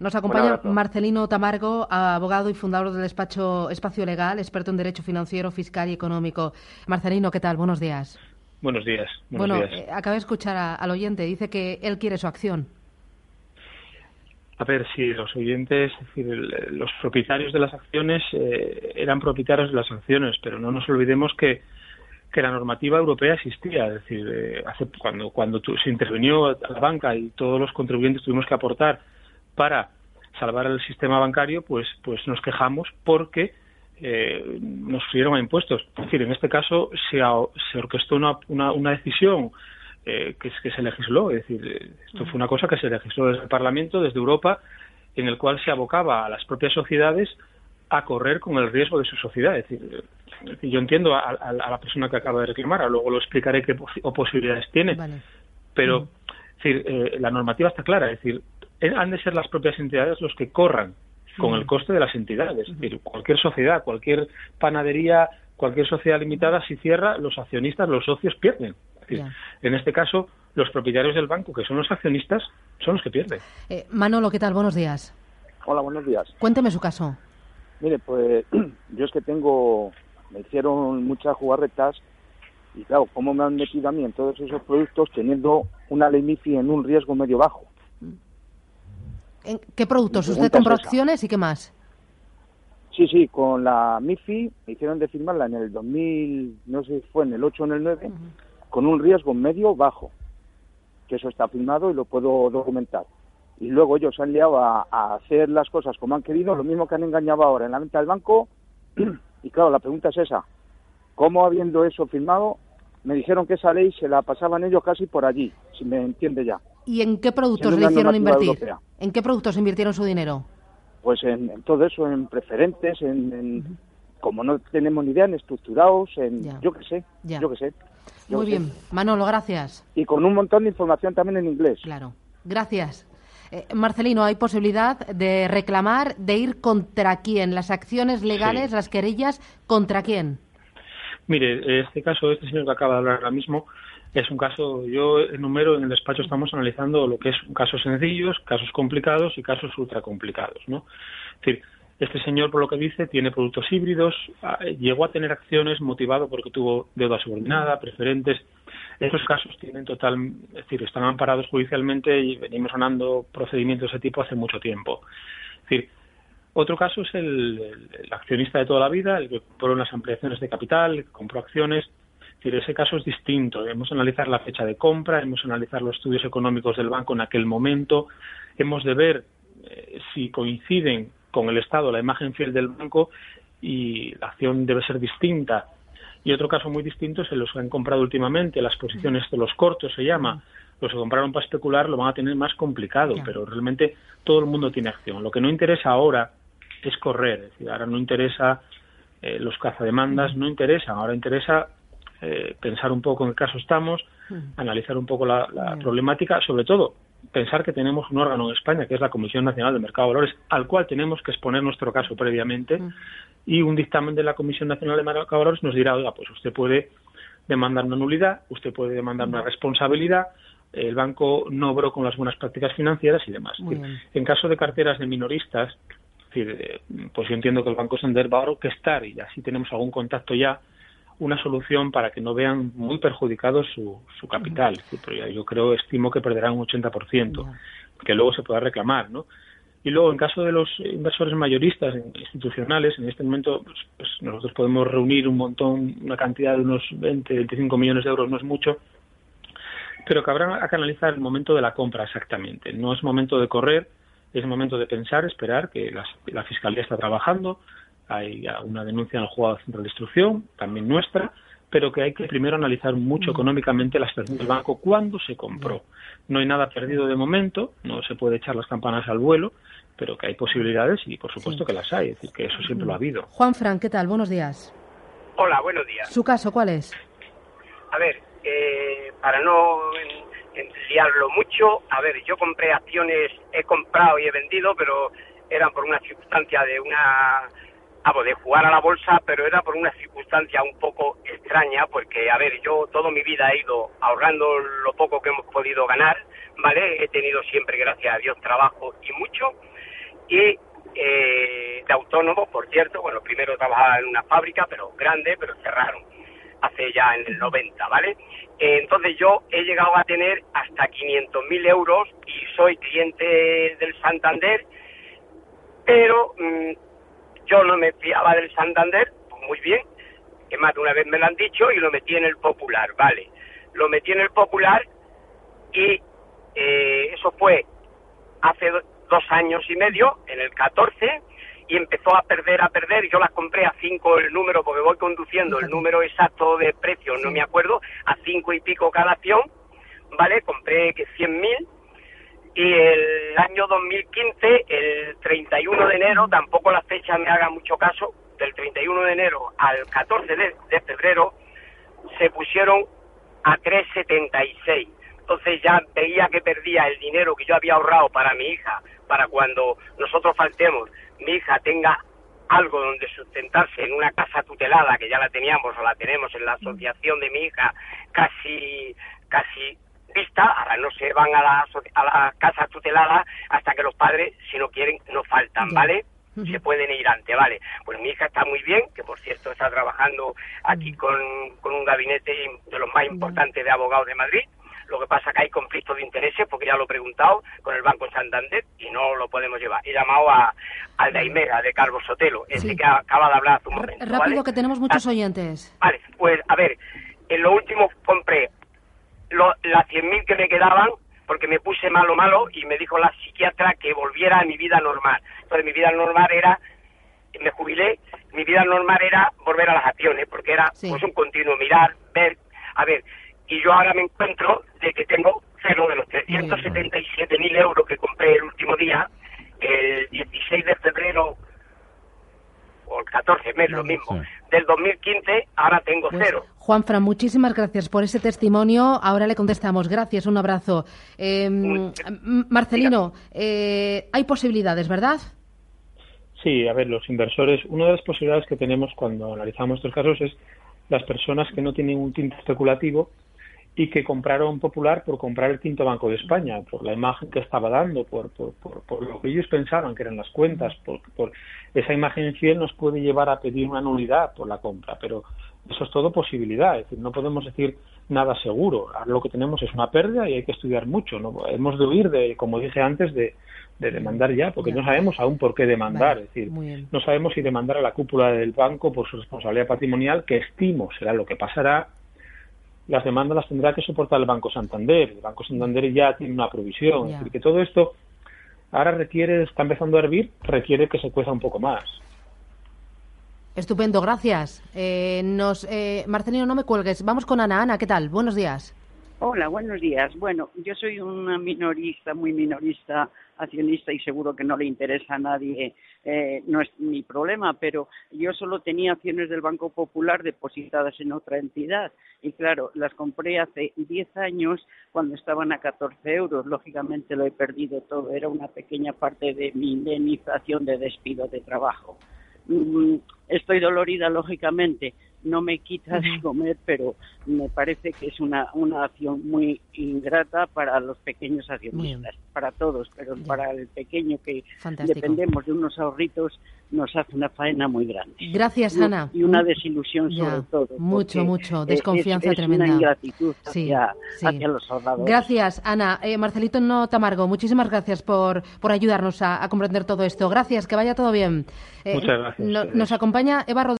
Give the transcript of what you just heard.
Nos acompaña Marcelino Tamargo, abogado y fundador del despacho Espacio Legal, experto en Derecho Financiero, Fiscal y Económico. Marcelino, ¿qué tal? Buenos días. Buenos días. bueno, eh, acaba de escuchar al oyente. Dice que él quiere su acción. A ver, si los oyentes, es decir, los propietarios de las acciones eh, eran propietarios de las acciones, pero no nos olvidemos que, que la normativa europea existía. Es decir, eh, hace, cuando, cuando se intervinió la banca y todos los contribuyentes tuvimos que aportar para salvar el sistema bancario, pues, pues nos quejamos porque eh, nos subieron a impuestos. Es decir, en este caso se, se orquestó una, una, decisión eh, que, que se legisló. Es decir, esto fue una cosa que se legisló desde el Parlamento, desde Europa, en el cual se abocaba a las propias sociedades a correr con el riesgo de su sociedad. Es decir, yo entiendo a, la persona que acaba de reclamar, luego lo explicaré qué posibilidades tiene, pero es decir, eh, la normativa está clara. Es decir, eh, han de ser las propias entidades los que corran con el coste de las entidades. Es decir, cualquier sociedad, cualquier panadería, cualquier sociedad limitada, si cierra, los accionistas, los socios pierden. en este caso, los propietarios del banco, que son los accionistas, son los que pierden. Eh, Manolo, ¿qué tal? Buenos días. Hola, buenos días. Cuénteme su caso. Mire, pues yo es que tengo, me hicieron muchas jugarretas y claro, ¿cómo me han metido a mí en todos esos productos teniendo una ley MIFI en un riesgo medio bajo? ¿Qué productos? ¿Usted compró acciones y qué más? Sí, sí, con la MIFI me hicieron de firmarla en el 2000, no sé si fue en el 8 o en el 9, con un riesgo medio bajo, que eso está firmado y lo puedo documentar. Y luego ellos han liado a, hacer las cosas como han querido, lo mismo que han engañado ahora en la venta del banco. y claro, la pregunta es esa, ¿cómo habiendo eso firmado me dijeron que esa ley se la pasaban ellos casi por allí, si me entiende ya. ¿Y en qué productos le hicieron invertir? ¿En qué productos invirtieron su dinero? Pues en, todo eso, en preferentes, en, como no tenemos ni idea, en estructurados, en yo qué sé, yo qué sé. Muy bien, Manolo, gracias. Y con un montón de información también en inglés. Claro, gracias. Eh, Marcelino, ¿hay posibilidad de reclamar, de ir contra quién? ¿Las acciones legales, las querellas, contra quién? Mire, este caso, este señor que acaba de hablar ahora mismo, es un caso, yo enumero en el despacho estamos analizando lo que es casos sencillos, casos complicados y casos ultra complicados, ¿no? Es decir, este señor, por lo que dice, tiene productos híbridos, ah, llegó a tener acciones motivado porque tuvo deuda subordinada, preferentes. Estos casos tienen total, es decir, están amparados judicialmente y venimos ganando procedimientos de ese tipo hace mucho tiempo. Es decir, otro caso es el, accionista de toda la vida, el que compró unas ampliaciones de capital, compró acciones. Decir, ese caso es distinto. Hemos de analizar la fecha de compra, hemos analizar los estudios económicos del banco en aquel momento, hemos de ver eh, si coinciden con el Estado la imagen fiel del banco y la acción debe ser distinta. Y otro caso muy distinto es el los que han comprado últimamente, las posiciones de los cortos se llama, los que compraron para especular lo van a tener más complicado, pero realmente todo el mundo tiene acción. Lo que no interesa ahora es correr. Es decir, ahora no interesa eh, los cazademandas, no interesa. Ahora interesa eh, pensar un poco en qué caso estamos, analizar un poco la, problemática, sobre todo pensar que tenemos un órgano en España, que es la Comisión Nacional del Mercado de Valores, al cual tenemos que exponer nuestro caso previamente, y un dictamen de la Comisión Nacional del Mercado de Valores nos dirá, oiga, pues usted puede demandar una nulidad, usted puede demandar una responsabilidad, el banco no obró con las buenas prácticas financieras y demás. En caso de carteras de minoristas, eh, pues yo entiendo que el Banco Santander va a orquestar y así tenemos algún contacto ya una solución para que no vean muy perjudicado su, su capital. yo creo, estimo que perderán un 80%, que luego se pueda reclamar, ¿no? Y luego, en caso de los inversores mayoristas institucionales, en este momento pues, pues, nosotros podemos reunir un montón, una cantidad de unos 20, 25 millones de euros, no es mucho, pero que habrá que analizar el momento de la compra exactamente. No es momento de correr, es momento de pensar, esperar que la, Fiscalía está trabajando, hay una denuncia en el Juzgado Central de Instrucción, también nuestra, pero que hay que primero analizar mucho económicamente la situación del banco cuando se compró. No hay nada perdido de momento, no se puede echar las campanas al vuelo, pero que hay posibilidades y por supuesto que las hay, es decir, que eso siempre lo ha habido. Juan Fran, ¿qué tal? Buenos días. Hola, buenos días. ¿Su caso cuál es? A ver, eh, para no enfriarlo mucho. A ver, yo compré acciones, he comprado y he vendido, pero eran por una circunstancia de una de jugar a la bolsa, pero era por una circunstancia un poco extraña, porque, a ver, yo toda mi vida he ido ahorrando lo poco que hemos podido ganar, ¿vale? He tenido siempre, gracias a Dios, trabajo y mucho, y eh, de autónomo, por cierto, bueno, primero trabajaba en una fábrica, pero grande, pero cerraron hace ya en el 90, ¿vale? Entonces yo he llegado a tener hasta 500.000 euros y soy cliente del Santander, pero mm, yo no me fiaba del Santander, pues muy bien, que más de una vez me lo han dicho y lo metí en el Popular, ¿vale? Lo metí en el Popular y eh, eso fue hace dos años y medio, en el 14, y empezó a perder, a perder. Yo las compré a cinco el número, porque voy conduciendo el número exacto de precio, no me acuerdo, a cinco y pico cada acción, ¿vale? Compré que 100 mil. Y el año 2015, el 31 de enero, tampoco la fecha me haga mucho caso, del 31 de enero al 14 de, de febrero, se pusieron a 3,76. Entonces ya veía que perdía el dinero que yo había ahorrado para mi hija, para cuando nosotros faltemos, mi hija tenga algo donde sustentarse en una casa tutelada que ya la teníamos o la tenemos en la asociación de mi hija casi casi vista, ahora no se van a la, a la casa tutelada hasta que los padres, si no quieren, no faltan, ¿vale? se pueden ir antes, ¿vale? Pues mi hija está muy bien, que por cierto está trabajando aquí con, con un gabinete de los más importantes de abogados de Madrid, lo que pasa que hay conflictos de intereses, porque ya lo he preguntado con el Banco Santander y no lo podemos llevar. He llamado a, al de Aimera, de Carlos Sotelo, ese que acaba de hablar hace un momento. Rápido, que tenemos muchos ah, oyentes. Vale, pues a ver, en lo último compré lo, las 100.000 que me quedaban porque me puse malo, malo y me dijo la psiquiatra que volviera a mi vida normal. Entonces mi vida normal era, me jubilé, mi vida normal era volver a las acciones, porque era pues un continuo mirar, ver, a ver, y yo ahora me encuentro de que tengo cero de los 377.000 euros que compré el último día, el 16 de febrero o el 14, mes, lo mismo, del 2015, ahora tengo pues, cero. Juanfran, muchísimas gracias por ese testimonio. Ahora le contestamos. Gracias, un abrazo. Em, Marcelino, eh, hay posibilidades, ¿verdad? Sí, a ver, los inversores, una de las posibilidades que tenemos cuando analizamos estos casos es las personas que no tienen un tinte especulativo y que compraron Popular por comprar el quinto Banco de España, por la imagen que estaba dando, por, por, por, lo que ellos pensaban que eran las cuentas, por, por esa imagen fiel nos puede llevar a pedir una nulidad por la compra, pero eso es todo posibilidad, es decir, no podemos decir nada seguro, lo que tenemos es una pérdida y hay que estudiar mucho, ¿no? hemos de huir de, como dije antes, de, de demandar ya, porque no sabemos aún por qué demandar, es decir, no sabemos si demandar a la cúpula del banco por su responsabilidad patrimonial, que estimo será lo que pasará, las demandas las tendrá que soportar el Banco Santander. El Banco Santander ya tiene una provisión. Es decir, que todo esto ahora requiere, está empezando a hervir, requiere que se cueza un poco más. Estupendo, gracias. Eh, nos, eh, Marcelino, no me cuelgues. Vamos con Ana. Ana, ¿qué tal? Buenos días. Hola, buenos días. Bueno, yo soy una minorista, muy minorista accionista y seguro que no le interesa a nadie, eh, no es mi problema, pero yo solo tenía acciones del Banco Popular depositadas en otra entidad y claro, las compré hace 10 años cuando estaban a 14 euros. Lógicamente lo he perdido todo, era una pequeña parte de mi indemnización de despido de trabajo. Mm, estoy dolorida, lógicamente, no me quita de comer, pero me parece que es una, una acción muy ingrata para los pequeños accionistas, para todos, pero para el pequeño que dependemos de unos ahorritos nos hace una faena muy grande. Gracias, Ana. Y una desilusión sobre todo. Mucho, mucho, desconfianza tremenda. Una ingratitud hacia, los ahorradores. Gracias, Ana. Eh, Marcelito No Tamargo, muchísimas gracias por, por ayudarnos a, comprender todo esto. Gracias, que vaya todo bien. Eh, Muchas gracias. nos acompaña Eva Rodríguez.